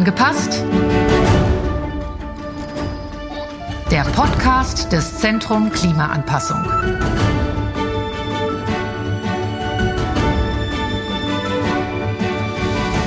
Angepasst? Der Podcast des Zentrum Klimaanpassung.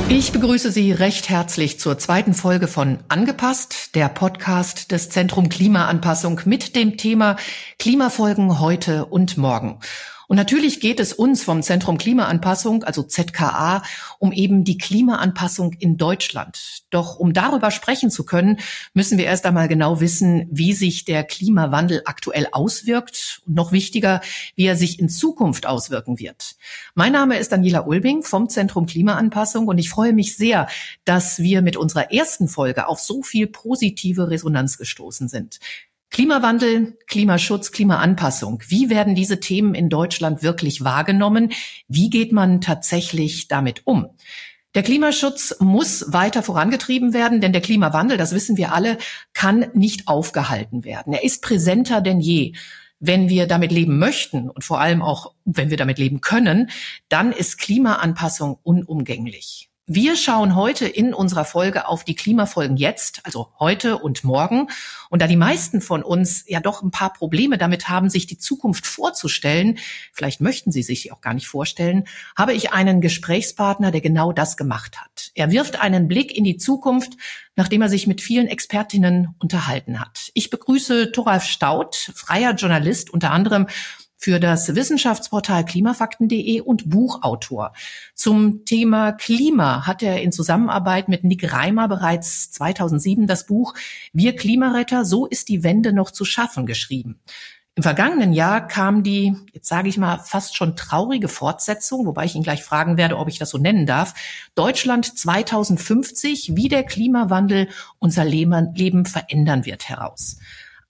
Ich begrüße Sie recht herzlich zur zweiten Folge von Angepasst, der Podcast des Zentrum Klimaanpassung mit dem Thema Klimafolgen heute und morgen. Und natürlich geht es uns vom Zentrum Klimaanpassung, also ZKA, um eben die Klimaanpassung in Deutschland. Doch um darüber sprechen zu können, müssen wir erst einmal genau wissen, wie sich der Klimawandel aktuell auswirkt und noch wichtiger, wie er sich in Zukunft auswirken wird. Mein Name ist Daniela Ulbing vom Zentrum Klimaanpassung und ich freue mich sehr, dass wir mit unserer ersten Folge auf so viel positive Resonanz gestoßen sind. Klimawandel, Klimaschutz, Klimaanpassung. Wie werden diese Themen in Deutschland wirklich wahrgenommen? Wie geht man tatsächlich damit um? Der Klimaschutz muss weiter vorangetrieben werden, denn der Klimawandel, das wissen wir alle, kann nicht aufgehalten werden. Er ist präsenter denn je. Wenn wir damit leben möchten und vor allem auch, wenn wir damit leben können, dann ist Klimaanpassung unumgänglich. Wir schauen heute in unserer Folge auf die Klimafolgen jetzt, also heute und morgen. Und da die meisten von uns ja doch ein paar Probleme damit haben, sich die Zukunft vorzustellen, vielleicht möchten sie sich auch gar nicht vorstellen, habe ich einen Gesprächspartner, der genau das gemacht hat. Er wirft einen Blick in die Zukunft, nachdem er sich mit vielen Expertinnen unterhalten hat. Ich begrüße Thoralf Staud, freier Journalist, unter anderem für das Wissenschaftsportal klimafakten.de und Buchautor. Zum Thema Klima hat er in Zusammenarbeit mit Nick Reimer bereits 2007 das Buch Wir Klimaretter, so ist die Wende noch zu schaffen geschrieben. Im vergangenen Jahr kam die, jetzt sage ich mal, fast schon traurige Fortsetzung, wobei ich ihn gleich fragen werde, ob ich das so nennen darf. Deutschland 2050, wie der Klimawandel unser Leben verändern wird, heraus.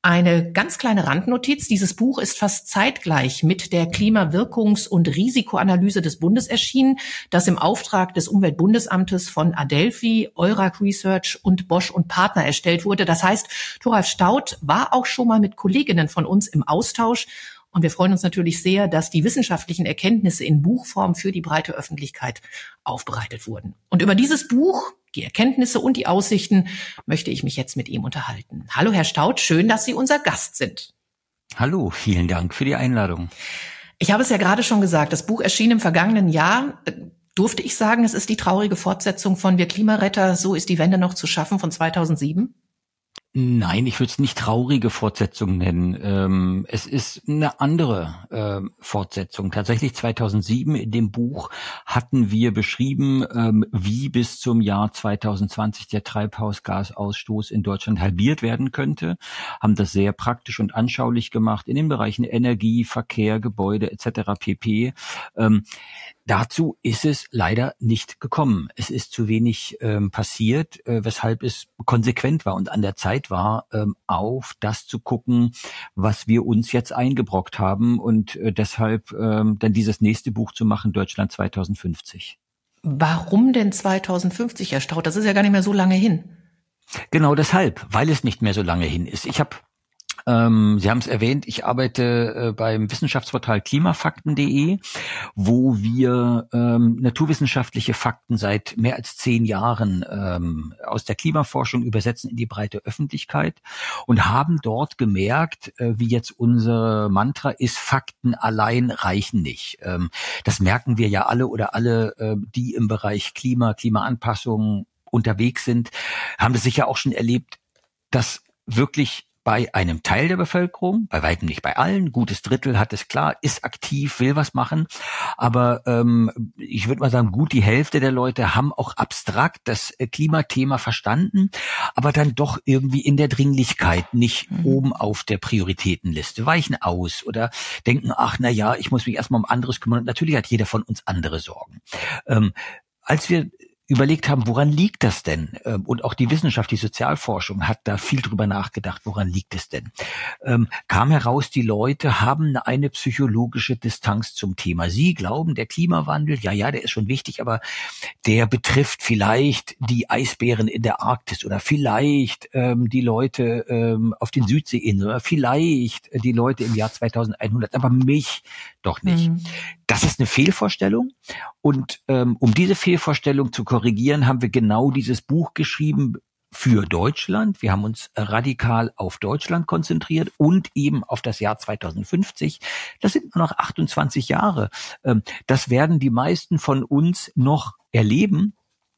Eine ganz kleine Randnotiz. Dieses Buch ist fast zeitgleich mit der Klimawirkungs- und Risikoanalyse des Bundes erschienen, das im Auftrag des Umweltbundesamtes von Adelphi, Eurac Research und Bosch und Partner erstellt wurde. Das heißt, Thoralf Staud war auch schon mal mit Kolleginnen von uns im Austausch und wir freuen uns natürlich sehr, dass die wissenschaftlichen Erkenntnisse in Buchform für die breite Öffentlichkeit aufbereitet wurden. Und über dieses Buch, die Erkenntnisse und die Aussichten möchte ich mich jetzt mit ihm unterhalten. Hallo, Herr Staud, schön, dass Sie unser Gast sind. Hallo, vielen Dank für die Einladung. Ich habe es ja gerade schon gesagt, das Buch erschien im vergangenen Jahr. Durfte ich sagen, es ist die traurige Fortsetzung von Wir Klimaretter, so ist die Wende noch zu schaffen von 2007? Nein, ich würde es nicht traurige Fortsetzung nennen. Ähm, es ist eine andere ähm, Fortsetzung. Tatsächlich 2007 in dem Buch hatten wir beschrieben, ähm, wie bis zum Jahr 2020 der Treibhausgasausstoß in Deutschland halbiert werden könnte, haben das sehr praktisch und anschaulich gemacht in den Bereichen Energie, Verkehr, Gebäude etc. pp. Dazu ist es leider nicht gekommen. Es ist zu wenig ähm, passiert, äh, weshalb es konsequent war und an der Zeit war, ähm, auf das zu gucken, was wir uns jetzt eingebrockt haben und äh, deshalb ähm, dann dieses nächste Buch zu machen, Deutschland 2050. Warum denn 2050, Herr Staud? Das ist ja gar nicht mehr so lange hin. Genau deshalb, weil es nicht mehr so lange hin ist. Ich habe ähm, Sie haben es erwähnt, ich arbeite äh, beim Wissenschaftsportal klimafakten.de, wo wir ähm, naturwissenschaftliche Fakten seit mehr als zehn Jahren ähm, aus der Klimaforschung übersetzen in die breite Öffentlichkeit und haben dort gemerkt, äh, wie jetzt unser Mantra ist, Fakten allein reichen nicht. Ähm, das merken wir ja alle oder alle, äh, die im Bereich Klima, Klimaanpassung unterwegs sind, haben das sicher auch schon erlebt, dass wirklich bei einem Teil der Bevölkerung, bei weitem nicht bei allen, gutes Drittel hat es klar, ist aktiv, will was machen, aber ähm, ich würde mal sagen, gut die Hälfte der Leute haben auch abstrakt das äh, Klimathema verstanden, aber dann doch irgendwie in der Dringlichkeit nicht mhm. oben auf der Prioritätenliste, weichen aus oder denken, ach na ja, ich muss mich erstmal um anderes kümmern. Und natürlich hat jeder von uns andere Sorgen. Ähm, als wir überlegt haben, woran liegt das denn? Ähm, und auch die Wissenschaft, die Sozialforschung hat da viel drüber nachgedacht, woran liegt es denn? Ähm, kam heraus, die Leute haben eine psychologische Distanz zum Thema. Sie glauben, der Klimawandel, ja, ja, der ist schon wichtig, aber der betrifft vielleicht die Eisbären in der Arktis oder vielleicht ähm, die Leute ähm, auf den Südseeinseln oder vielleicht die Leute im Jahr 2100, aber mich doch nicht. Mhm. Das ist eine Fehlvorstellung. Und ähm, um diese Fehlvorstellung zu korrigieren, haben wir genau dieses Buch geschrieben, für Deutschland. Wir haben uns radikal auf Deutschland konzentriert und eben auf das Jahr 2050. Das sind nur noch 28 Jahre. Ähm, das werden die meisten von uns noch erleben.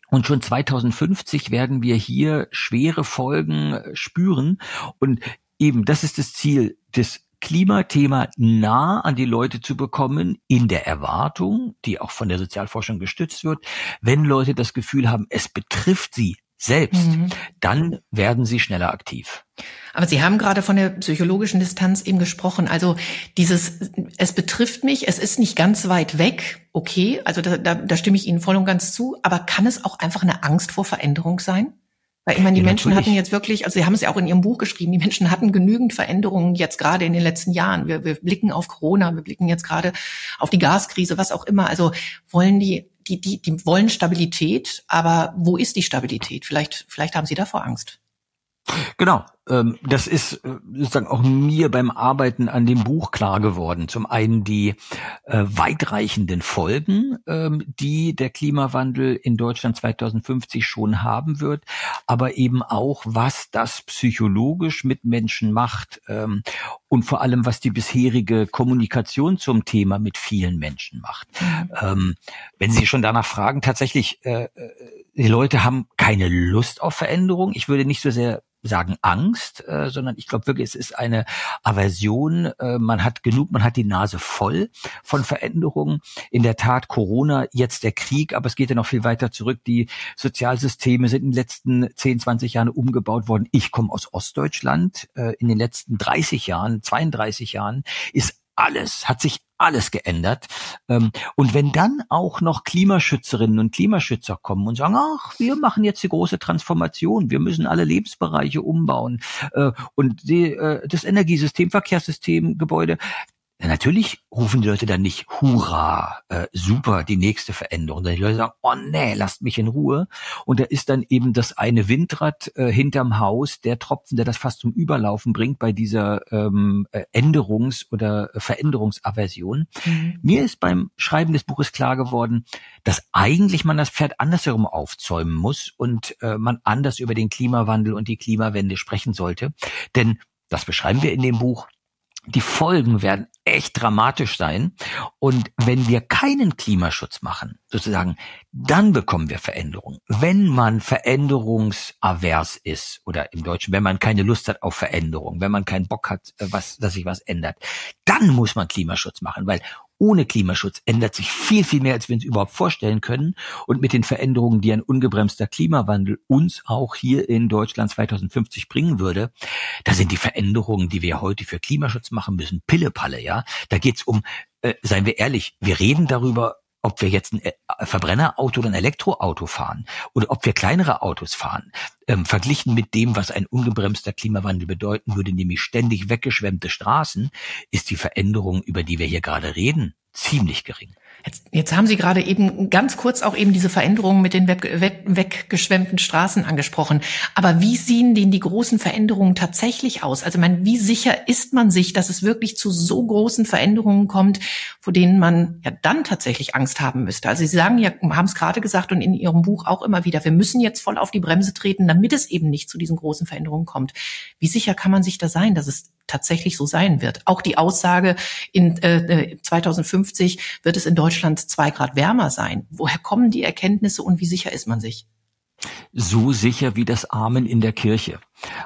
Und schon 2050 werden wir hier schwere Folgen spüren. Und eben, das ist das Ziel des Klimathema nah an die Leute zu bekommen, in der Erwartung, die auch von der Sozialforschung gestützt wird, wenn Leute das Gefühl haben, es betrifft sie selbst, mhm. dann werden sie schneller aktiv. Aber Sie haben gerade von der psychologischen Distanz eben gesprochen. Also dieses, es betrifft mich, es ist nicht ganz weit weg, okay, also da, da, da stimme ich Ihnen voll und ganz zu, aber kann es auch einfach eine Angst vor Veränderung sein? Weil ich meine, die ja, Menschen natürlich. hatten jetzt wirklich, also Sie haben es ja auch in Ihrem Buch geschrieben, die Menschen hatten genügend Veränderungen jetzt gerade in den letzten Jahren. Wir, wir blicken auf Corona, wir blicken jetzt gerade auf die Gaskrise, was auch immer. Also wollen die die, die, die wollen Stabilität, aber wo ist die Stabilität? Vielleicht, vielleicht haben Sie davor Angst. Genau, das ist äh, sozusagen auch mir beim Arbeiten an dem Buch klar geworden. Zum einen die äh, weitreichenden Folgen, ähm, die der Klimawandel in Deutschland 2050 schon haben wird, aber eben auch, was das psychologisch mit Menschen macht ähm, und vor allem, was die bisherige Kommunikation zum Thema mit vielen Menschen macht. Mhm. wenn Sie schon danach fragen, tatsächlich, äh, die Leute haben keine Lust auf Veränderung. Ich würde nicht so sehr sagen Angst, äh, sondern ich glaube wirklich, es ist eine Aversion. Äh, man hat genug, man hat die Nase voll von Veränderungen. In der Tat Corona, jetzt der Krieg, aber es geht ja noch viel weiter zurück. Die Sozialsysteme sind in den letzten 10, 20 Jahren umgebaut worden. Ich komme aus Ostdeutschland. Äh, in den letzten 30 Jahren, 32 Jahren ist alles, hat sich alles geändert. Ähm, und wenn dann auch noch Klimaschützerinnen und Klimaschützer kommen und sagen, ach, wir machen jetzt die große Transformation, wir müssen alle Lebensbereiche umbauen äh, und die, äh, das Energiesystem, Verkehrssystem, Gebäude, Natürlich rufen die Leute dann nicht, hurra, äh, super, die nächste Veränderung. Sondern die Leute sagen, oh nee, lasst mich in Ruhe. Und da ist dann eben das eine Windrad äh, hinterm Haus, der Tropfen, der das fast zum Überlaufen bringt bei dieser ähm, äh, Änderungs- oder Veränderungsaversion. Mhm. Mir ist beim Schreiben des Buches klar geworden, dass eigentlich man das Pferd andersherum aufzäumen muss und äh, man anders über den Klimawandel und die Klimawende sprechen sollte. Denn das beschreiben wir in dem Buch die Folgen werden echt dramatisch sein. Und wenn wir keinen Klimaschutz machen, sozusagen, dann bekommen wir Veränderungen. Wenn man veränderungsavers ist, oder im Deutschen, wenn man keine Lust hat auf Veränderung, wenn man keinen Bock hat, äh, was, dass sich was ändert, dann muss man Klimaschutz machen, weil ohne Klimaschutz ändert sich viel, viel mehr, als wir uns überhaupt vorstellen können. Und mit den Veränderungen, die ein ungebremster Klimawandel uns auch hier in Deutschland 2050 bringen würde, da sind die Veränderungen, die wir heute für Klimaschutz machen müssen, Pillepalle, ja. Da geht's um, äh, seien wir ehrlich, wir reden darüber, ob wir jetzt ein äh, Verbrennerauto oder ein Elektroauto fahren oder ob wir kleinere Autos fahren, ähm, verglichen mit dem, was ein ungebremster Klimawandel bedeuten würde, nämlich ständig weggeschwemmte Straßen, ist die Veränderung, über die wir hier gerade reden, ziemlich gering. Jetzt, jetzt haben Sie gerade eben ganz kurz auch eben diese Veränderungen mit den weg, weg, weggeschwemmten Straßen angesprochen. Aber wie sehen denn die großen Veränderungen tatsächlich aus? Also, man, wie sicher ist man sich, dass es wirklich zu so großen Veränderungen kommt, vor denen man ja dann tatsächlich Angst haben müsste? Also, Sie sagen ja, haben es gerade gesagt und in Ihrem Buch auch immer wieder, wir müssen jetzt voll auf die Bremse treten, damit es eben nicht zu diesen großen Veränderungen kommt. Wie sicher kann man sich da sein, dass es tatsächlich so sein wird. Auch die Aussage, in äh, 2050 äh, wird es in Deutschland zwei Grad wärmer sein. Woher kommen die Erkenntnisse und wie sicher ist man sich? So sicher wie das Amen in der Kirche.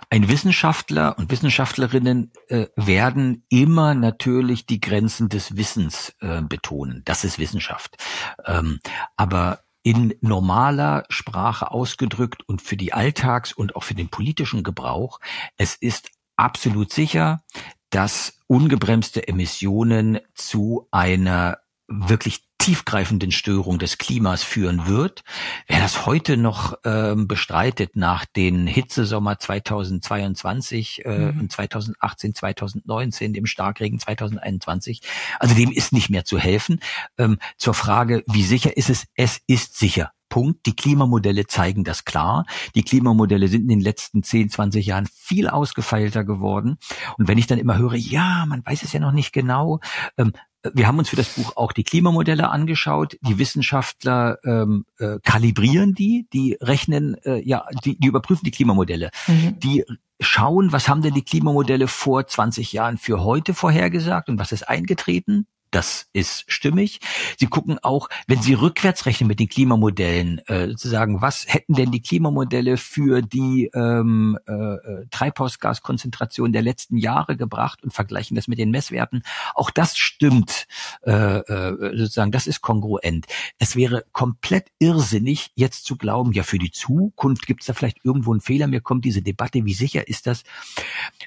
Ein Wissenschaftler und Wissenschaftlerinnen äh, werden immer natürlich die Grenzen des Wissens äh, betonen. Das ist Wissenschaft. Ähm, aber in normaler Sprache ausgedrückt und für die Alltags- und auch für den politischen Gebrauch, es ist absolut sicher, dass ungebremste Emissionen zu einer wirklich tiefgreifenden Störung des Klimas führen wird. Wer das heute noch ähm, bestreitet nach den Hitzesommer 2022 äh, mhm. und 2018, 2019, dem Starkregen 2021, also dem ist nicht mehr zu helfen. Ähm, zur Frage, wie sicher ist es? Es ist sicher. Punkt. Die Klimamodelle zeigen das klar. Die Klimamodelle sind in den letzten 10, 20 Jahren viel ausgefeilter geworden. Und wenn ich dann immer höre, ja, man weiß es ja noch nicht genau, ähm, wir haben uns für das Buch auch die Klimamodelle angeschaut. Die Wissenschaftler ähm, äh, kalibrieren die, die rechnen, äh, ja, die, die überprüfen die Klimamodelle. Mhm. Die schauen, was haben denn die Klimamodelle vor 20 Jahren für heute vorhergesagt und was ist eingetreten. Das ist stimmig. Sie gucken auch, wenn Sie rückwärts rechnen mit den Klimamodellen, äh, sozusagen, was hätten denn die Klimamodelle für die ähm, äh, äh, Treibhausgaskonzentration der letzten Jahre gebracht und vergleichen das mit den Messwerten. Auch das stimmt, äh, äh, sozusagen, das ist kongruent. Es wäre komplett irrsinnig, jetzt zu glauben, ja, für die Zukunft gibt es da vielleicht irgendwo einen Fehler. Mir kommt diese Debatte, wie sicher ist das,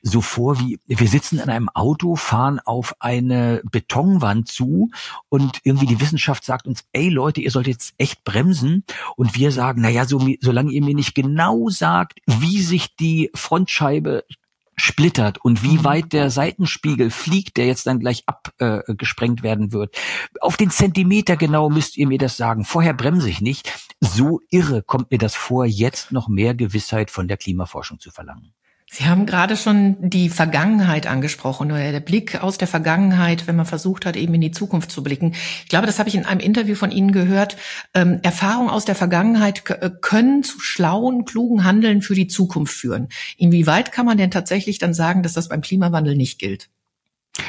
so vor wie, wir sitzen in einem Auto, fahren auf eine Betonwand Autobahn zu und irgendwie die Wissenschaft sagt uns, ey Leute, ihr sollt jetzt echt bremsen und wir sagen, naja, so, solange ihr mir nicht genau sagt, wie sich die Frontscheibe splittert und wie mhm. weit der Seitenspiegel fliegt, der jetzt dann gleich abgesprengt äh, werden wird. Auf den Zentimeter genau müsst ihr mir das sagen. Vorher bremse ich nicht. So irre kommt mir das vor, jetzt noch mehr Gewissheit von der Klimaforschung zu verlangen. Sie haben gerade schon die Vergangenheit angesprochen oder der Blick aus der Vergangenheit, wenn man versucht hat, eben in die Zukunft zu blicken. Ich glaube, das habe ich in einem Interview von Ihnen gehört. Ähm, Erfahrungen aus der Vergangenheit äh, können zu schlauen, klugen Handeln für die Zukunft führen. Inwieweit kann man denn tatsächlich dann sagen, dass das beim Klimawandel nicht gilt?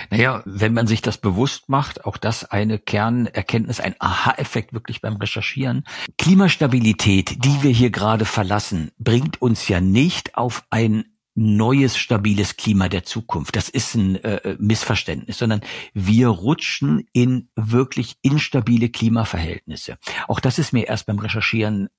Naja, wenn man sich das bewusst macht, auch das eine Kernerkenntnis, ein Aha-Effekt wirklich beim Recherchieren. Klimastabilität, die wir hier gerade verlassen, bringt uns ja nicht auf ein neues, stabiles Klima der Zukunft. Das ist ein äh, Missverständnis, sondern wir rutschen in wirklich instabile Klimaverhältnisse. Auch das ist mir erst beim Recherchieren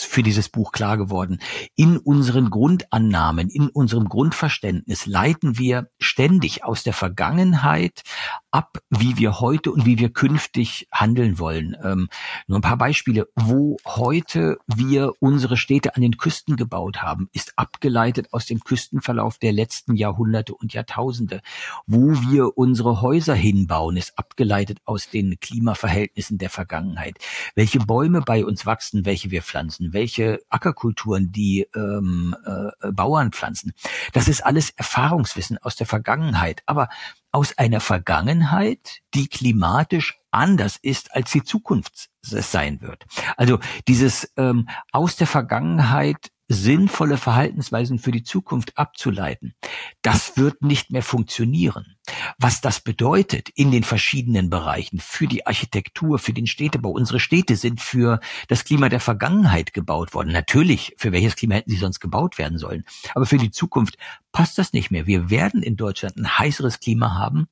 für dieses Buch klar geworden. In unseren Grundannahmen, in unserem Grundverständnis leiten wir ständig aus der Vergangenheit ab, wie wir heute und wie wir künftig handeln wollen. Ähm, nur ein paar Beispiele. Wo heute wir unsere Städte an den Küsten gebaut haben, ist abgeleitet aus dem Küstenverlauf der letzten Jahrhunderte und Jahrtausende. Wo wir unsere Häuser hinbauen, ist abgeleitet aus den Klimaverhältnissen der Vergangenheit. Welche Bäume bei uns wachsen, welche wir pflanzen, welche Ackerkulturen die ähm, äh, Bauern pflanzen. Das ist alles Erfahrungswissen aus der Vergangenheit. Aber aus einer Vergangenheit, die klimatisch anders ist, als die Zukunft sein wird. Also dieses ähm, aus der Vergangenheit sinnvolle Verhaltensweisen für die Zukunft abzuleiten, das wird nicht mehr funktionieren. Was das bedeutet in den verschiedenen Bereichen für die Architektur, für den Städtebau. Unsere Städte sind für das Klima der Vergangenheit gebaut worden. Natürlich, für welches Klima hätten sie sonst gebaut werden sollen? Aber für die Zukunft passt das nicht mehr. Wir werden in Deutschland ein heißeres Klima haben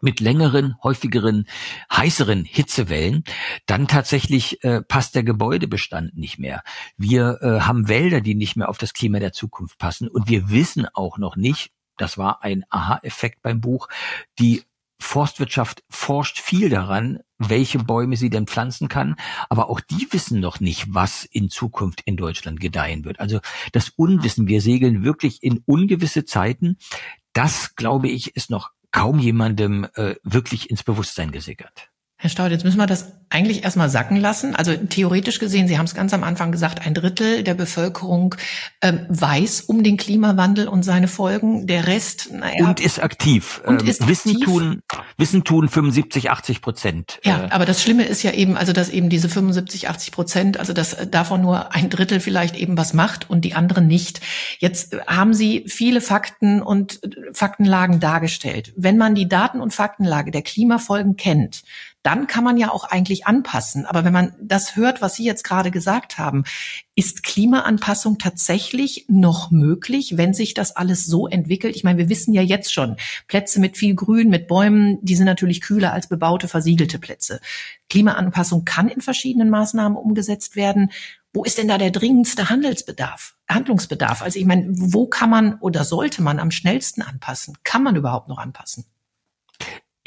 mit längeren, häufigeren, heißeren Hitzewellen, dann tatsächlich äh, passt der Gebäudebestand nicht mehr. Wir äh, haben Wälder, die nicht mehr auf das Klima der Zukunft passen und wir wissen auch noch nicht, das war ein Aha-Effekt beim Buch, die Forstwirtschaft forscht viel daran, welche Bäume sie denn pflanzen kann, aber auch die wissen noch nicht, was in Zukunft in Deutschland gedeihen wird. Also das Unwissen, wir segeln wirklich in ungewisse Zeiten. Das, glaube ich, ist noch kaum jemandem äh, wirklich ins Bewusstsein gesickert. Herr Staud, jetzt müssen wir das eigentlich erstmal sacken lassen. Also theoretisch gesehen, Sie haben es ganz am Anfang gesagt, ein Drittel der Bevölkerung ähm, weiß um den Klimawandel und seine Folgen. Der Rest, naja. Und ist aktiv. Und ähm, ist Wissen aktiv. tun, Wissen tun 75, 80 Prozent. Ja, äh. aber das Schlimme ist ja eben, also dass eben diese 75, 80 Prozent, also dass davon nur ein Drittel vielleicht eben was macht und die anderen nicht. Jetzt haben Sie viele Fakten und Faktenlagen dargestellt. Wenn man die Daten- und Faktenlage der Klimafolgen kennt, dann kann man ja auch eigentlich anpassen. Aber wenn man das hört, was Sie jetzt gerade gesagt haben, ist Klimaanpassung tatsächlich noch möglich, wenn sich das alles so entwickelt? Ich meine, wir wissen ja jetzt schon, Plätze mit viel Grün, mit Bäumen, die sind natürlich kühler als bebaute, versiegelte Plätze. Klimaanpassung kann in verschiedenen Maßnahmen umgesetzt werden. Wo ist denn da der dringendste Handelsbedarf, Handlungsbedarf? Also ich meine, wo kann man oder sollte man am schnellsten anpassen? Kann man überhaupt noch anpassen?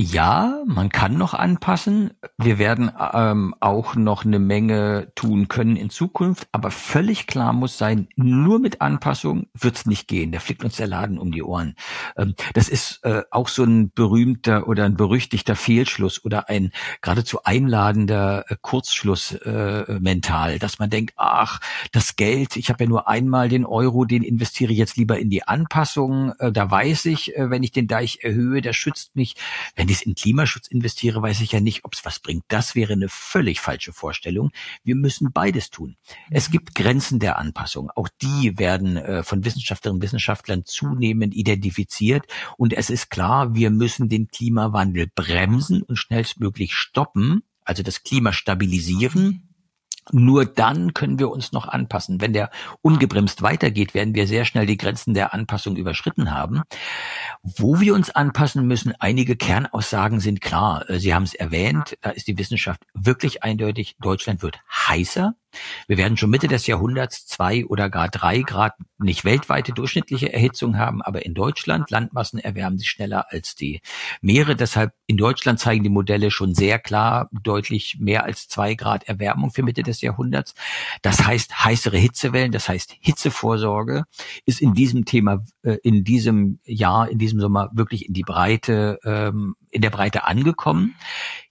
Ja, man kann noch anpassen. Wir werden ähm, auch noch eine Menge tun können in Zukunft, aber völlig klar muss sein, nur mit Anpassung wird's nicht gehen. Da fliegt uns der Laden um die Ohren. Ähm, das ist äh, auch so ein berühmter oder ein berüchtigter Fehlschluss oder ein geradezu einladender äh, Kurzschluss äh, mental, dass man denkt, ach, das Geld, ich habe ja nur einmal den Euro, den investiere ich jetzt lieber in die Anpassung. Äh, da weiß ich, äh, wenn ich den Deich erhöhe, der schützt mich. Wenn wenn ich in Klimaschutz investiere, weiß ich ja nicht, ob es was bringt. Das wäre eine völlig falsche Vorstellung. Wir müssen beides tun. Es gibt Grenzen der Anpassung. Auch die werden äh, von Wissenschaftlerinnen und Wissenschaftlern zunehmend identifiziert. Und es ist klar, wir müssen den Klimawandel bremsen und schnellstmöglich stoppen, also das Klima stabilisieren nur dann können wir uns noch anpassen. Wenn der ungebremst weitergeht, werden wir sehr schnell die Grenzen der Anpassung überschritten haben. Wo wir uns anpassen müssen, einige Kernaussagen sind klar. Äh, Sie haben es erwähnt, da ist die Wissenschaft wirklich eindeutig. Deutschland wird heißer. Wir werden schon Mitte des Jahrhunderts zwei oder gar drei Grad nicht weltweite durchschnittliche Erhitzung haben, aber in Deutschland Landmassen erwärmen sich schneller als die Meere. Deshalb in Deutschland zeigen die Modelle schon sehr klar deutlich mehr als zwei Grad Erwärmung für Mitte des Jahrhunderts. Das heißt heißere Hitzewellen, das heißt Hitzevorsorge ist in diesem Thema, äh, in diesem Jahr, in diesem Sommer wirklich in die Breite ähm, in der Breite angekommen.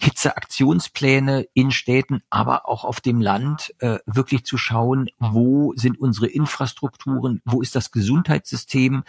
Hitzeaktionspläne in Städten, aber auch auf dem Land äh, wirklich zu schauen, wo sind unsere Infrastrukturen, wo ist das Gesundheitssystem,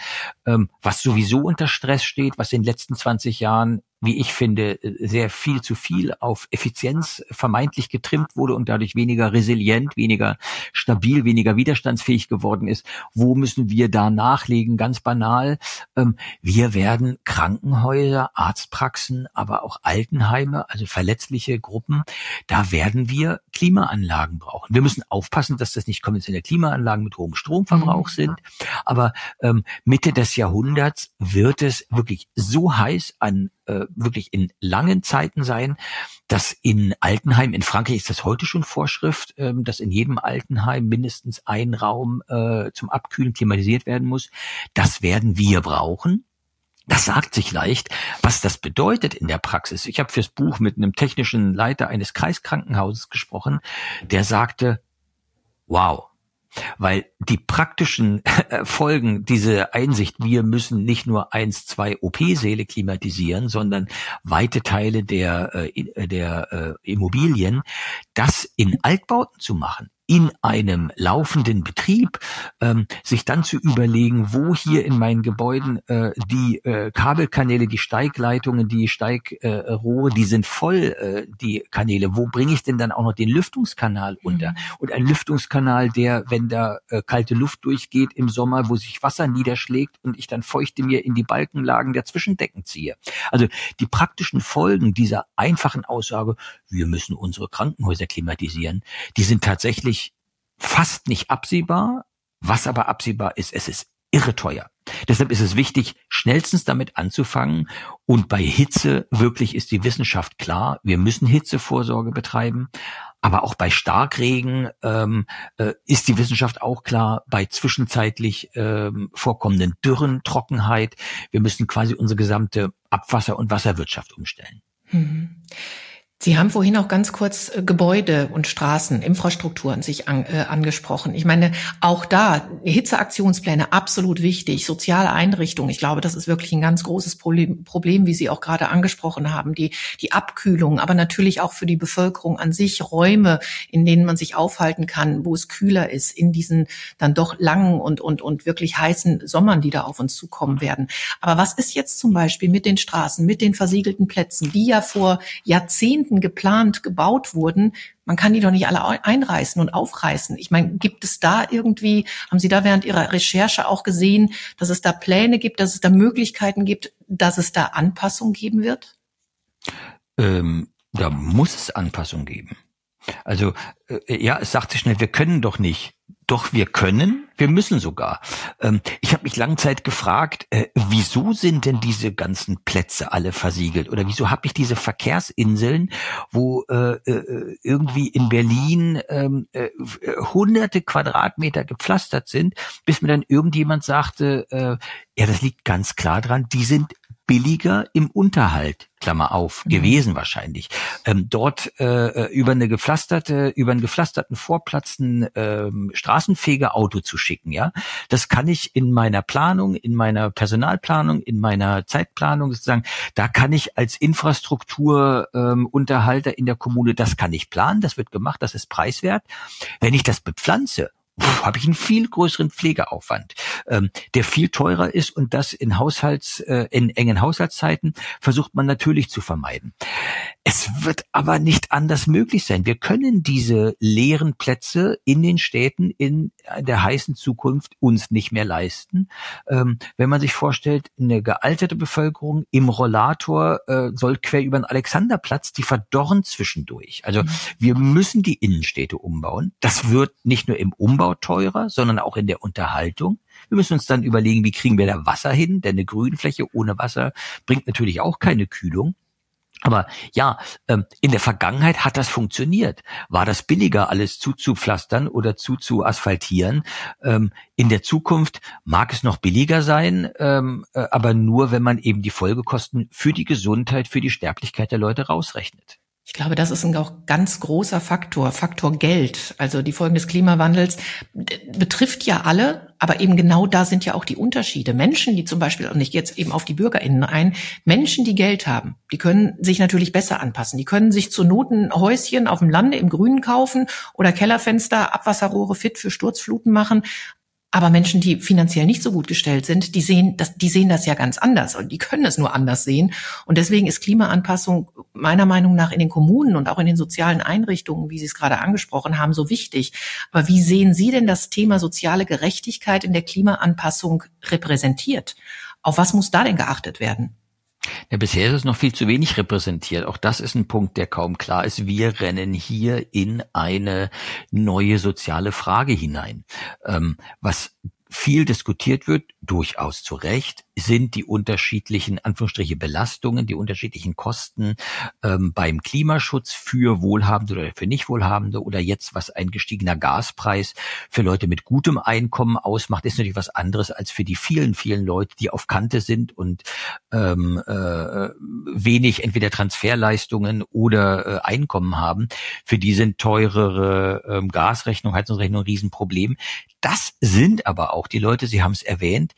ähm, was sowieso unter Stress steht, was in den letzten 20 Jahren wie ich finde, sehr viel zu viel auf Effizienz vermeintlich getrimmt wurde und dadurch weniger resilient, weniger stabil, weniger widerstandsfähig geworden ist. Wo müssen wir da nachlegen? Ganz banal. Ähm, wir werden Krankenhäuser, Arztpraxen, aber auch Altenheime, also verletzliche Gruppen, da werden wir Klimaanlagen brauchen. Wir müssen aufpassen, dass das nicht konventionelle Klimaanlagen mit hohem Stromverbrauch mhm. sind. Aber ähm, Mitte des Jahrhunderts wird es wirklich so heiß an äh, wirklich in langen Zeiten sein, dass in Altenheim, in Frankreich ist das heute schon Vorschrift, äh, dass in jedem Altenheim mindestens ein Raum äh, zum Abkühlen klimatisiert werden muss. Das werden wir brauchen. Das sagt sich leicht, was das bedeutet in der Praxis. Ich habe fürs Buch mit einem technischen Leiter eines Kreiskrankenhauses gesprochen, der sagte, wow, weil die praktischen Folgen dieser Einsicht, wir müssen nicht nur eins, zwei OP-Säle klimatisieren, sondern weite Teile der, äh, der äh, Immobilien, das in Altbauten zu machen, in einem laufenden Betrieb, ähm, sich dann zu überlegen, wo hier in meinen Gebäuden äh, die äh, Kabelkanäle, die Steigleitungen, die Steigrohre, äh, die sind voll, äh, die Kanäle. Wo bringe ich denn dann auch noch den Lüftungskanal unter? Mhm. Und ein Lüftungskanal, der, wenn da äh, kalte Luft durchgeht im Sommer, wo sich Wasser niederschlägt und ich dann feuchte mir in die Balkenlagen der Zwischendecken ziehe. Also die praktischen Folgen dieser einfachen Aussage, wir müssen unsere Krankenhäuser klimatisieren, die sind tatsächlich fast nicht absehbar. Was aber absehbar ist, es ist irre teuer. Deshalb ist es wichtig, schnellstens damit anzufangen. Und bei Hitze wirklich ist die Wissenschaft klar, wir müssen Hitzevorsorge betreiben. Aber auch bei Starkregen ähm, äh, ist die Wissenschaft auch klar, bei zwischenzeitlich ähm, vorkommenden Dürren, Trockenheit, wir müssen quasi unsere gesamte Abwasser- und Wasserwirtschaft umstellen. Mhm. Sie haben vorhin auch ganz kurz äh, Gebäude und Straßen, Infrastrukturen sich an, äh, angesprochen. Ich meine, auch da Hitzeaktionspläne absolut wichtig, soziale Einrichtungen. Ich glaube, das ist wirklich ein ganz großes Problem, Problem, wie Sie auch gerade angesprochen haben, die die Abkühlung, aber natürlich auch für die Bevölkerung an sich Räume, in denen man sich aufhalten kann, wo es kühler ist, in diesen dann doch langen und und und wirklich heißen Sommern, die da auf uns zukommen werden. Aber was ist jetzt zum Beispiel mit den Straßen, mit den versiegelten Plätzen, die ja vor Jahrzehnten Jahrzehnten geplant, gebaut wurden, man kann die doch nicht alle einreißen und aufreißen. Ich meine, gibt es da irgendwie, haben Sie da während Ihrer Recherche auch gesehen, dass es da Pläne gibt, dass es da Möglichkeiten gibt, dass es da Anpassungen geben wird? Ähm, da muss es Anpassungen geben. Also äh, ja, es sagt sich schnell, wir können doch nicht. Doch wir können, wir müssen sogar. Ähm, ich habe mich lange Zeit gefragt, äh, wieso sind denn diese ganzen Plätze alle versiegelt? Oder wieso habe ich diese Verkehrsinseln, wo äh, äh, irgendwie in Berlin ähm, äh, hunderte Quadratmeter gepflastert sind, bis mir dann irgendjemand sagte, ja, das liegt ganz klar dran, die sind billiger im Unterhalt, Klammer auf, mhm. gewesen wahrscheinlich. Ähm, dort äh, über eine gepflasterte, über einen gepflasterten Vorplatz ein ähm, straßenfähiger Auto zu schicken, ja. Das kann ich in meiner Planung, in meiner Personalplanung, in meiner Zeitplanung sozusagen, da kann ich als Infrastrukturunterhalter ähm, in der Kommune, das kann ich planen, das wird gemacht, das ist preiswert. Wenn ich das bepflanze habe ich einen viel größeren Pflegeaufwand, ähm, der viel teurer ist und das in Haushalts, äh, in engen Haushaltszeiten versucht man natürlich zu vermeiden. Es wird aber nicht anders möglich sein. Wir können diese leeren Plätze in den Städten in der heißen Zukunft uns nicht mehr leisten. Ähm, wenn man sich vorstellt, eine gealterte Bevölkerung im Rollator äh, soll quer über den Alexanderplatz, die verdorren zwischendurch. Also mhm. wir müssen die Innenstädte umbauen. Das wird nicht nur im Umbau teurer, sondern auch in der Unterhaltung. Wir müssen uns dann überlegen, wie kriegen wir da Wasser hin, denn eine Grünfläche ohne Wasser bringt natürlich auch keine Kühlung. Aber ja, ähm, in der Vergangenheit hat das funktioniert. War das billiger, alles zuzupflastern oder zuzuasphaltieren? Ähm, in der Zukunft mag es noch billiger sein, ähm, äh, aber nur, wenn man eben die Folgekosten für die Gesundheit, für die Sterblichkeit der Leute rausrechnet. Ich glaube, das ist ein auch ganz großer Faktor, Faktor Geld. Also die Folgen des Klimawandels betrifft ja alle, aber eben genau da sind ja auch die Unterschiede. Menschen, die zum Beispiel, und ich gehe jetzt eben auf die BürgerInnen ein, Menschen, die Geld haben, die können sich natürlich besser anpassen. Die können sich zu Noten Häuschen auf dem Lande im Grünen kaufen oder Kellerfenster, Abwasserrohre fit für Sturzfluten machen. Aber Menschen, die finanziell nicht so gut gestellt sind, die sehen das, die sehen das ja ganz anders und die können es nur anders sehen. Und deswegen ist Klimaanpassung meiner Meinung nach in den Kommunen und auch in den sozialen Einrichtungen, wie Sie es gerade angesprochen haben, so wichtig. Aber wie sehen Sie denn das Thema soziale Gerechtigkeit in der Klimaanpassung repräsentiert? Auf was muss da denn geachtet werden? Ja, bisher ist es noch viel zu wenig repräsentiert. Auch das ist ein Punkt, der kaum klar ist. Wir rennen hier in eine neue soziale Frage hinein. Ähm, was viel diskutiert wird, durchaus zu Recht, sind die unterschiedlichen Anführungsstriche Belastungen, die unterschiedlichen Kosten ähm, beim Klimaschutz für Wohlhabende oder für Nichtwohlhabende oder jetzt was ein gestiegener Gaspreis für Leute mit gutem Einkommen ausmacht, ist natürlich was anderes als für die vielen, vielen Leute, die auf Kante sind und ähm, äh, wenig entweder Transferleistungen oder äh, Einkommen haben. Für die sind teurere ähm, Gasrechnung, Heizungsrechnung ein Riesenproblem. Das sind aber auch die Leute, Sie haben es erwähnt,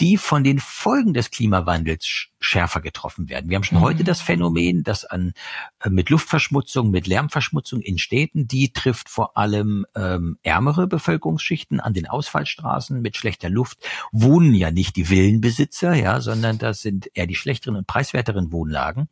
die von den Folgen des Klimawandels schärfer getroffen werden. Wir haben schon mhm. heute das Phänomen, dass an äh, mit Luftverschmutzung, mit Lärmverschmutzung in Städten, die trifft vor allem ähm, ärmere Bevölkerungsschichten an den Ausfallstraßen mit schlechter Luft wohnen ja nicht die Villenbesitzer, ja, sondern das sind eher die schlechteren und preiswerteren Wohnlagen.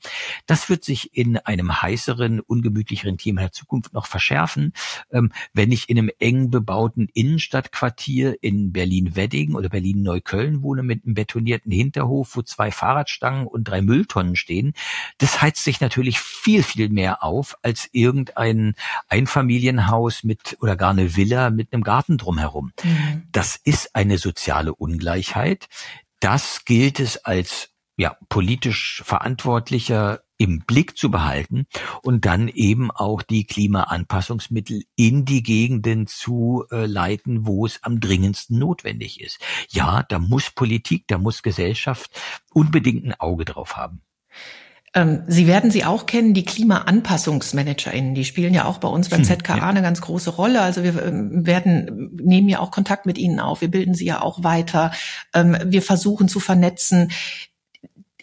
Das wird sich in einem heißeren, ungemütlicheren Thema der Zukunft noch verschärfen, ähm, wenn ich in einem eng bebauten Innenstadtquartier in Berlin-Wedding oder Berlin-Neukölln wohne mit einem betonierten Hinterhof, wo zwei Fahrradstangen und drei Mülltonnen stehen. Das heizt sich natürlich viel, viel mehr auf als irgendein Einfamilienhaus mit oder gar eine Villa mit einem Garten drumherum. Mhm. Das ist eine soziale Ungleichheit. Das gilt es als ja, politisch Verantwortlicher im Blick zu behalten und dann eben auch die Klimaanpassungsmittel in die Gegenden zu äh, leiten, wo es am dringendsten notwendig ist. Ja, da muss Politik, da muss Gesellschaft unbedingt ein Auge drauf haben. Ähm, Sie werden sie auch kennen, die KlimaanpassungsmanagerInnen. Die spielen ja auch bei uns beim hm, ZKA ja. eine ganz große Rolle. Also wir ähm, werden, nehmen ja auch Kontakt mit ihnen auf. Wir bilden sie ja auch weiter. Ähm, wir versuchen zu vernetzen.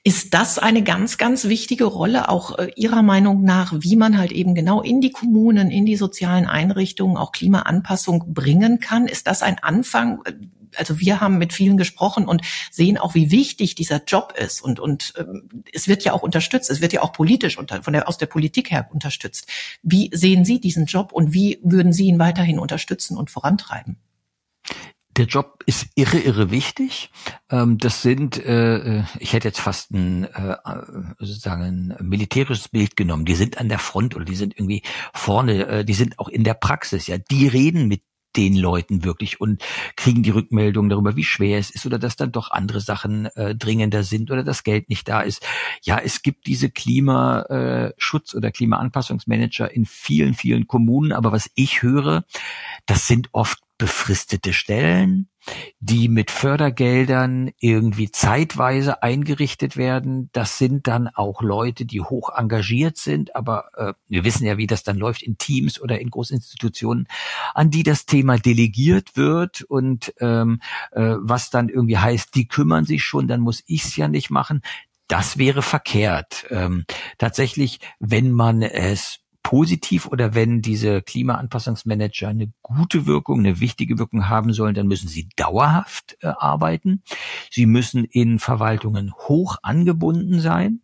Ist das eine ganz, ganz wichtige Rolle, auch äh, Ihrer Meinung nach, wie man halt eben genau in die Kommunen, in die sozialen Einrichtungen auch Klimaanpassung bringen kann? Ist das ein Anfang? Also wir haben mit vielen gesprochen und sehen auch, wie wichtig dieser Job ist. Und, und ähm, es wird ja auch unterstützt, es wird ja auch politisch unter, von der, aus der Politik her unterstützt. Wie sehen Sie diesen Job und wie würden Sie ihn weiterhin unterstützen und vorantreiben? Der Job ist irre, irre wichtig. Ähm, das sind, äh, ich hätte jetzt fast ein, äh, sozusagen ein militärisches Bild genommen. Die sind an der Front oder die sind irgendwie vorne, äh, die sind auch in der Praxis. Ja, die reden mit den Leuten wirklich und kriegen die Rückmeldung darüber, wie schwer es ist oder dass dann doch andere Sachen äh, dringender sind oder das Geld nicht da ist. Ja, es gibt diese Klimaschutz- oder Klimaanpassungsmanager in vielen, vielen Kommunen, aber was ich höre, das sind oft befristete Stellen, die mit Fördergeldern irgendwie zeitweise eingerichtet werden. Das sind dann auch Leute, die hoch engagiert sind, aber äh, wir wissen ja, wie das dann läuft in Teams oder in Großinstitutionen, an die das Thema delegiert wird und ähm, äh, was dann irgendwie heißt, die kümmern sich schon, dann muss ich es ja nicht machen. Das wäre verkehrt. Ähm, tatsächlich, wenn man es positiv oder wenn diese Klimaanpassungsmanager eine gute Wirkung, eine wichtige Wirkung haben sollen, dann müssen sie dauerhaft äh, arbeiten. Sie müssen in Verwaltungen hoch angebunden sein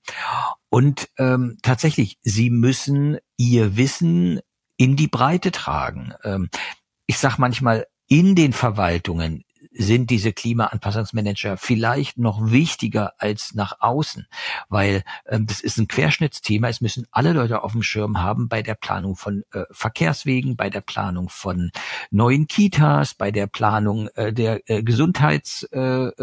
und ähm, tatsächlich, sie müssen ihr Wissen in die Breite tragen. Ähm, ich sage manchmal, in den Verwaltungen sind diese Klimaanpassungsmanager vielleicht noch wichtiger als nach außen, weil ähm, das ist ein Querschnittsthema. Es müssen alle Leute auf dem Schirm haben bei der Planung von äh, Verkehrswegen, bei der Planung von neuen Kitas, bei der Planung äh, der äh, Gesundheitsversorgung,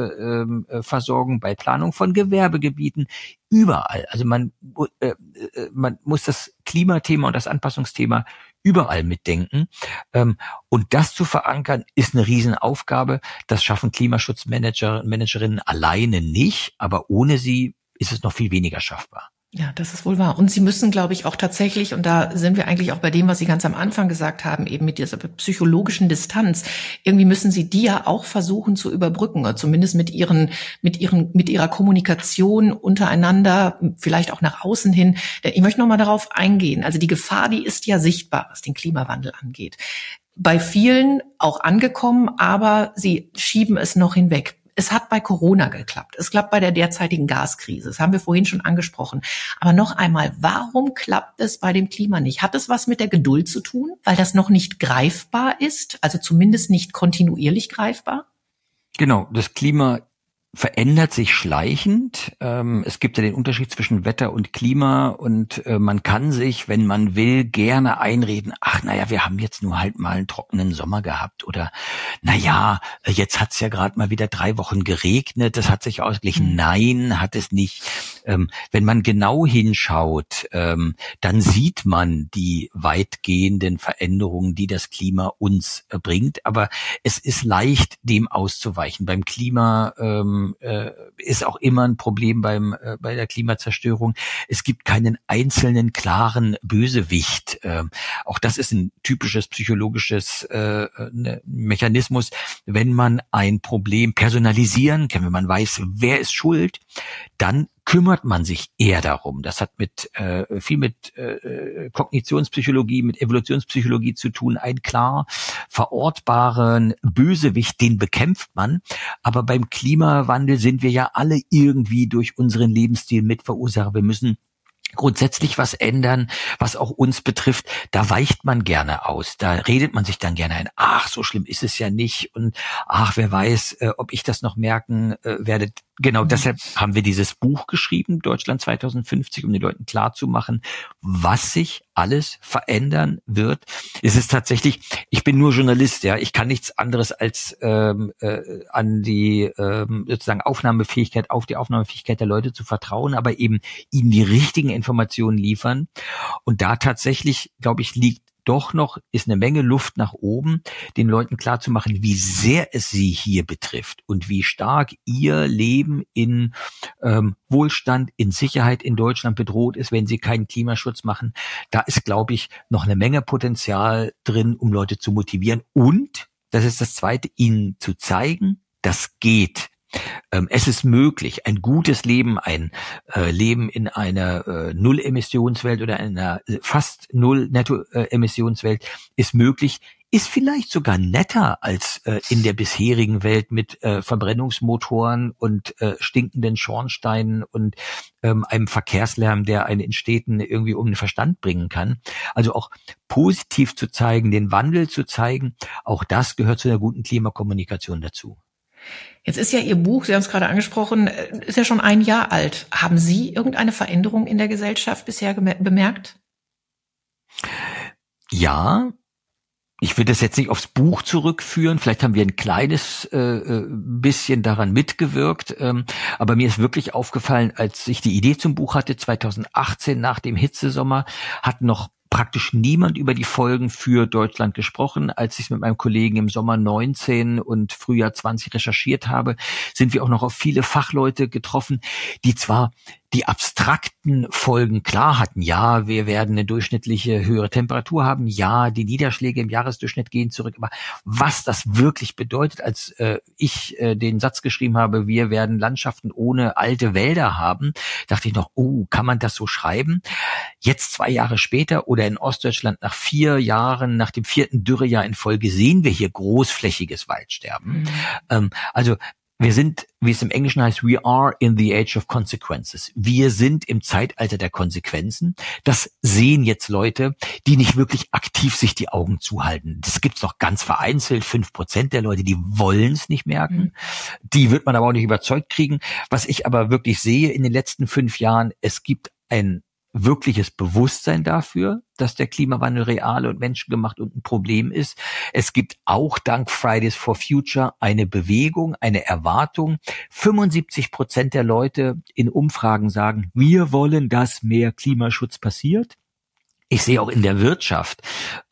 äh, ähm, äh, bei Planung von Gewerbegebieten überall. Also man, äh, äh, man muss das Klimathema und das Anpassungsthema überall mitdenken. Ähm, und das zu verankern, ist eine Riesenaufgabe. Das schaffen Klimaschutzmanager Managerinnen alleine nicht, aber ohne sie ist es noch viel weniger schaffbar. Ja, das ist wohl wahr. Und Sie müssen, glaube ich, auch tatsächlich, und da sind wir eigentlich auch bei dem, was Sie ganz am Anfang gesagt haben, eben mit dieser psychologischen Distanz, irgendwie müssen Sie die ja auch versuchen zu überbrücken, oder zumindest mit Ihren, mit Ihren, mit Ihrer Kommunikation untereinander, vielleicht auch nach außen hin. Ich möchte nochmal darauf eingehen. Also die Gefahr, die ist ja sichtbar, was den Klimawandel angeht. Bei vielen auch angekommen, aber sie schieben es noch hinweg. Es hat bei Corona geklappt. Es klappt bei der derzeitigen Gaskrise. Das haben wir vorhin schon angesprochen. Aber noch einmal, warum klappt es bei dem Klima nicht? Hat es was mit der Geduld zu tun, weil das noch nicht greifbar ist? Also zumindest nicht kontinuierlich greifbar? Genau, das Klima verändert sich schleichend. Ähm, es gibt ja den Unterschied zwischen Wetter und Klima und äh, man kann sich, wenn man will, gerne einreden, ach naja, wir haben jetzt nur halt mal einen trockenen Sommer gehabt oder naja, jetzt hat's ja gerade mal wieder drei Wochen geregnet, das hat sich ausgeglichen. Mhm. Nein, hat es nicht. Ähm, wenn man genau hinschaut, ähm, dann sieht man die weitgehenden Veränderungen, die das Klima uns äh, bringt. Aber es ist leicht, dem auszuweichen. Beim Klima ähm, äh, ist auch immer ein Problem beim äh, bei der Klimazerstörung. Es gibt keinen einzelnen klaren Bösewicht. Ähm, auch das ist ein typisches psychologisches äh, ne, Mechanismus. Wenn man ein Problem personalisieren kann, wenn man weiß, wer ist schuld, dann kümmert man sich eher darum. Das hat mit äh, viel mit äh, Kognitionspsychologie, mit Evolutionspsychologie zu tun. Ein klar verortbaren Bösewicht, den bekämpft man. Aber beim Klimawandel sind wir ja alle irgendwie durch unseren Lebensstil Mitverursacher. Wir müssen grundsätzlich was ändern, was auch uns betrifft, da weicht man gerne aus. Da redet man sich dann gerne ein, ach, so schlimm ist es ja nicht und ach, wer weiß, äh, ob ich das noch merken äh, werde. Genau, mhm. deshalb haben wir dieses Buch geschrieben, Deutschland 2050, um den Leuten klarzumachen, was sich alles verändern wird. Es ist tatsächlich, ich bin nur Journalist, ja, ich kann nichts anderes als ähm, äh, an die ähm, sozusagen Aufnahmefähigkeit, auf die Aufnahmefähigkeit der Leute zu vertrauen, aber eben ihnen die richtigen Informationen liefern. Und da tatsächlich, glaube ich, liegt doch noch ist eine Menge Luft nach oben, den Leuten klarzumachen, wie sehr es sie hier betrifft und wie stark ihr Leben in ähm, Wohlstand, in Sicherheit in Deutschland bedroht ist, wenn sie keinen Klimaschutz machen. Da ist, glaube ich, noch eine Menge Potenzial drin, um Leute zu motivieren und, das ist das Zweite, ihnen zu zeigen, das geht. Ähm, es ist möglich, ein gutes Leben, ein äh, Leben in einer äh, Null-Emissionswelt oder einer äh, fast Null-Netto-Emissionswelt ist möglich, ist vielleicht sogar netter als äh, in der bisherigen Welt mit äh, Verbrennungsmotoren und äh, stinkenden Schornsteinen und ähm, einem Verkehrslärm, der einen in Städten irgendwie um den Verstand bringen kann. Also auch positiv zu zeigen, den Wandel zu zeigen, auch das gehört zu einer guten Klimakommunikation dazu. Jetzt ist ja Ihr Buch, Sie haben es gerade angesprochen, äh, ist ja schon ein Jahr alt. Haben Sie irgendeine Veränderung in der Gesellschaft bisher bemerkt? Ja, ich will das jetzt nicht aufs Buch zurückführen. Vielleicht haben wir ein kleines äh, äh bisschen daran mitgewirkt. Ähm, aber mir ist wirklich aufgefallen, als ich die Idee zum Buch hatte, 2018 nach dem Hitzesommer, hat noch praktisch niemand über die Folgen für Deutschland gesprochen. Als ich es mit meinem Kollegen im Sommer 19 und Frühjahr 20 recherchiert habe, sind wir auch noch auf viele Fachleute getroffen, die zwar die abstrakten Folgen klar hatten. Ja, wir werden eine durchschnittliche höhere Temperatur haben. Ja, die Niederschläge im Jahresdurchschnitt gehen zurück. Aber was das wirklich bedeutet, als äh, ich äh, den Satz geschrieben habe, wir werden Landschaften ohne alte Wälder haben, dachte ich noch, oh, kann man das so schreiben? Jetzt zwei Jahre später oder in Ostdeutschland nach vier Jahren, nach dem vierten Dürrejahr in Folge sehen wir hier großflächiges Waldsterben. Mhm. Ähm, also wir sind, wie es im Englischen heißt, we are in the age of consequences. Wir sind im Zeitalter der Konsequenzen. Das sehen jetzt Leute, die nicht wirklich aktiv sich die Augen zuhalten. Das gibt's noch ganz vereinzelt. Fünf Prozent der Leute, die wollen es nicht merken. Mhm. Die wird man aber auch nicht überzeugt kriegen. Was ich aber wirklich sehe in den letzten fünf Jahren, es gibt ein wirkliches Bewusstsein dafür, dass der Klimawandel real und menschengemacht und ein Problem ist. Es gibt auch dank Fridays for Future eine Bewegung, eine Erwartung. 75 Prozent der Leute in Umfragen sagen, wir wollen, dass mehr Klimaschutz passiert. Ich sehe auch in der Wirtschaft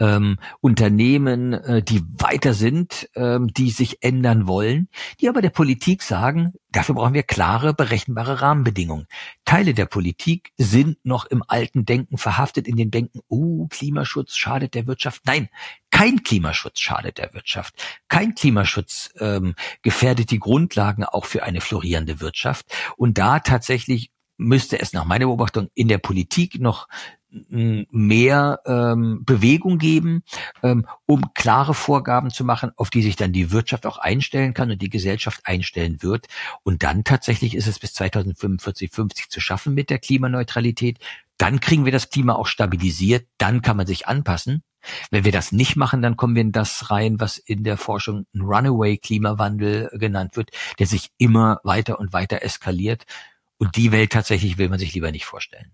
ähm, Unternehmen, äh, die weiter sind, ähm, die sich ändern wollen, die aber der Politik sagen, dafür brauchen wir klare, berechenbare Rahmenbedingungen. Teile der Politik sind noch im alten Denken verhaftet, in den Denken, oh, Klimaschutz schadet der Wirtschaft. Nein, kein Klimaschutz schadet der Wirtschaft. Kein Klimaschutz ähm, gefährdet die Grundlagen auch für eine florierende Wirtschaft. Und da tatsächlich müsste es nach meiner Beobachtung in der Politik noch mehr ähm, Bewegung geben, ähm, um klare Vorgaben zu machen, auf die sich dann die Wirtschaft auch einstellen kann und die Gesellschaft einstellen wird. Und dann tatsächlich ist es bis 2045, 50 zu schaffen mit der Klimaneutralität. Dann kriegen wir das Klima auch stabilisiert. Dann kann man sich anpassen. Wenn wir das nicht machen, dann kommen wir in das rein, was in der Forschung ein Runaway-Klimawandel genannt wird, der sich immer weiter und weiter eskaliert. Und die Welt tatsächlich will man sich lieber nicht vorstellen.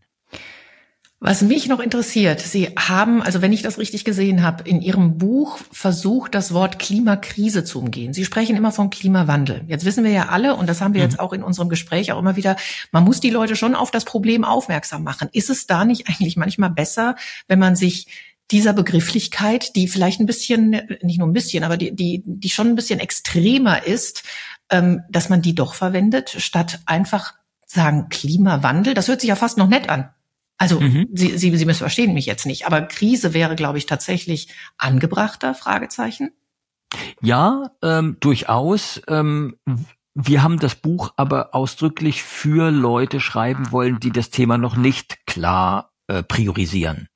Was mich noch interessiert, Sie haben, also wenn ich das richtig gesehen habe, in Ihrem Buch versucht, das Wort Klimakrise zu umgehen. Sie sprechen immer von Klimawandel. Jetzt wissen wir ja alle, und das haben wir mhm. jetzt auch in unserem Gespräch auch immer wieder, man muss die Leute schon auf das Problem aufmerksam machen. Ist es da nicht eigentlich manchmal besser, wenn man sich dieser Begrifflichkeit, die vielleicht ein bisschen, nicht nur ein bisschen, aber die, die, die schon ein bisschen extremer ist, ähm, dass man die doch verwendet, statt einfach sagen Klimawandel. Das hört sich ja fast noch nett an. Also mhm. Sie, Sie, Sie missverstehen mich jetzt nicht, aber Krise wäre, glaube ich, tatsächlich angebrachter, Fragezeichen. Ja, ähm, durchaus. Ähm, wir haben das Buch aber ausdrücklich für Leute schreiben wollen, die das Thema noch nicht klar äh, priorisieren.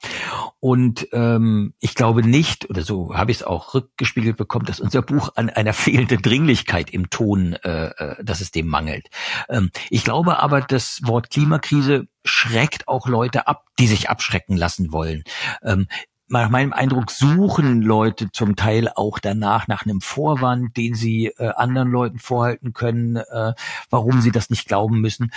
Und ähm, ich glaube nicht, oder so habe ich es auch rückgespiegelt bekommen, dass unser Buch an einer fehlenden Dringlichkeit im Ton, äh, äh, dass es dem mangelt. Ähm, ich glaube aber, das Wort Klimakrise schreckt auch Leute ab, die sich abschrecken lassen wollen. Ähm, nach meinem Eindruck suchen Leute zum Teil auch danach nach einem Vorwand, den sie äh, anderen Leuten vorhalten können, äh, warum sie das nicht glauben müssen.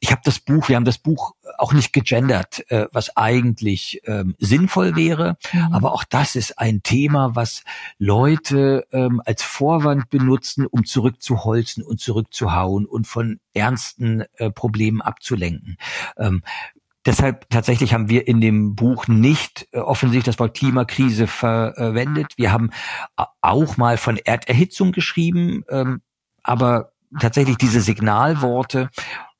Ich habe das Buch, wir haben das Buch auch nicht gegendert, äh, was eigentlich ähm, sinnvoll wäre, mhm. aber auch das ist ein Thema, was Leute ähm, als Vorwand benutzen, um zurückzuholzen und zurückzuhauen und von ernsten äh, Problemen abzulenken. Ähm, Deshalb tatsächlich haben wir in dem Buch nicht äh, offensichtlich das Wort Klimakrise verwendet. Wir haben auch mal von Erderhitzung geschrieben, ähm, aber tatsächlich diese Signalworte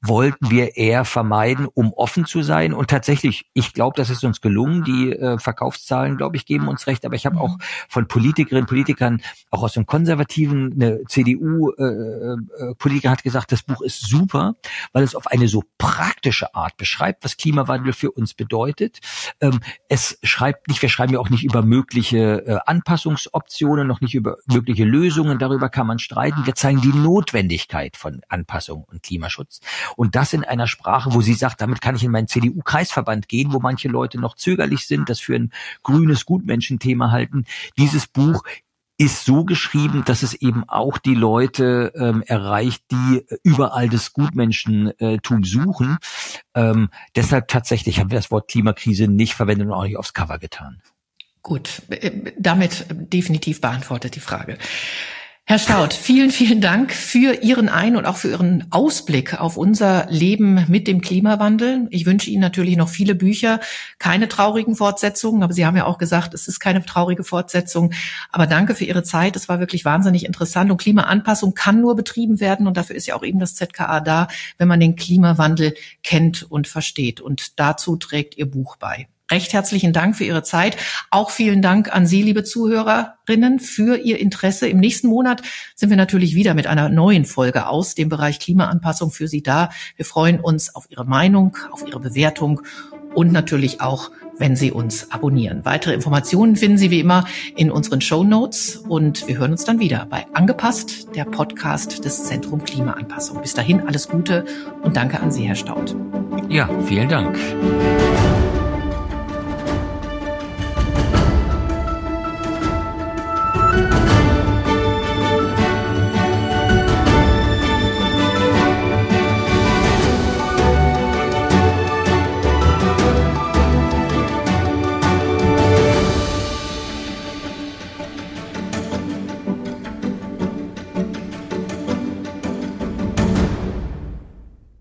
wollten wir eher vermeiden, um offen zu sein. Und tatsächlich, ich glaube, das ist uns gelungen. Die äh, Verkaufszahlen, glaube ich, geben uns recht. Aber ich habe auch von Politikerinnen, Politikern, auch aus dem Konservativen, eine CDU-Politiker äh, äh, hat gesagt, das Buch ist super, weil es auf eine so praktische Art beschreibt, was Klimawandel für uns bedeutet. Ähm, es schreibt nicht, wir schreiben ja auch nicht über mögliche äh, Anpassungsoptionen, noch nicht über mögliche Lösungen. Darüber kann man streiten. Wir zeigen die Notwendigkeit von Anpassung und Klimaschutz. Und das in einer Sprache, wo sie sagt, damit kann ich in meinen CDU-Kreisverband gehen, wo manche Leute noch zögerlich sind, das für ein grünes Gutmenschenthema halten. Dieses Buch ist so geschrieben, dass es eben auch die Leute ähm, erreicht, die überall das Gutmenschentum suchen. Ähm, deshalb tatsächlich haben wir das Wort Klimakrise nicht verwendet und auch nicht aufs Cover getan. Gut, äh, damit definitiv beantwortet die Frage. Herr Staud, vielen, vielen Dank für Ihren Ein- und auch für Ihren Ausblick auf unser Leben mit dem Klimawandel. Ich wünsche Ihnen natürlich noch viele Bücher, keine traurigen Fortsetzungen, aber Sie haben ja auch gesagt, es ist keine traurige Fortsetzung. Aber danke für Ihre Zeit. Es war wirklich wahnsinnig interessant. Und Klimaanpassung kann nur betrieben werden. Und dafür ist ja auch eben das ZKA da, wenn man den Klimawandel kennt und versteht. Und dazu trägt Ihr Buch bei recht herzlichen Dank für Ihre Zeit. Auch vielen Dank an Sie, liebe Zuhörerinnen, für Ihr Interesse. Im nächsten Monat sind wir natürlich wieder mit einer neuen Folge aus dem Bereich Klimaanpassung für Sie da. Wir freuen uns auf Ihre Meinung, auf Ihre Bewertung und natürlich auch, wenn Sie uns abonnieren. Weitere Informationen finden Sie wie immer in unseren Show Notes und wir hören uns dann wieder bei Angepasst, der Podcast des Zentrum Klimaanpassung. Bis dahin alles Gute und danke an Sie, Herr Staud. Ja, vielen Dank.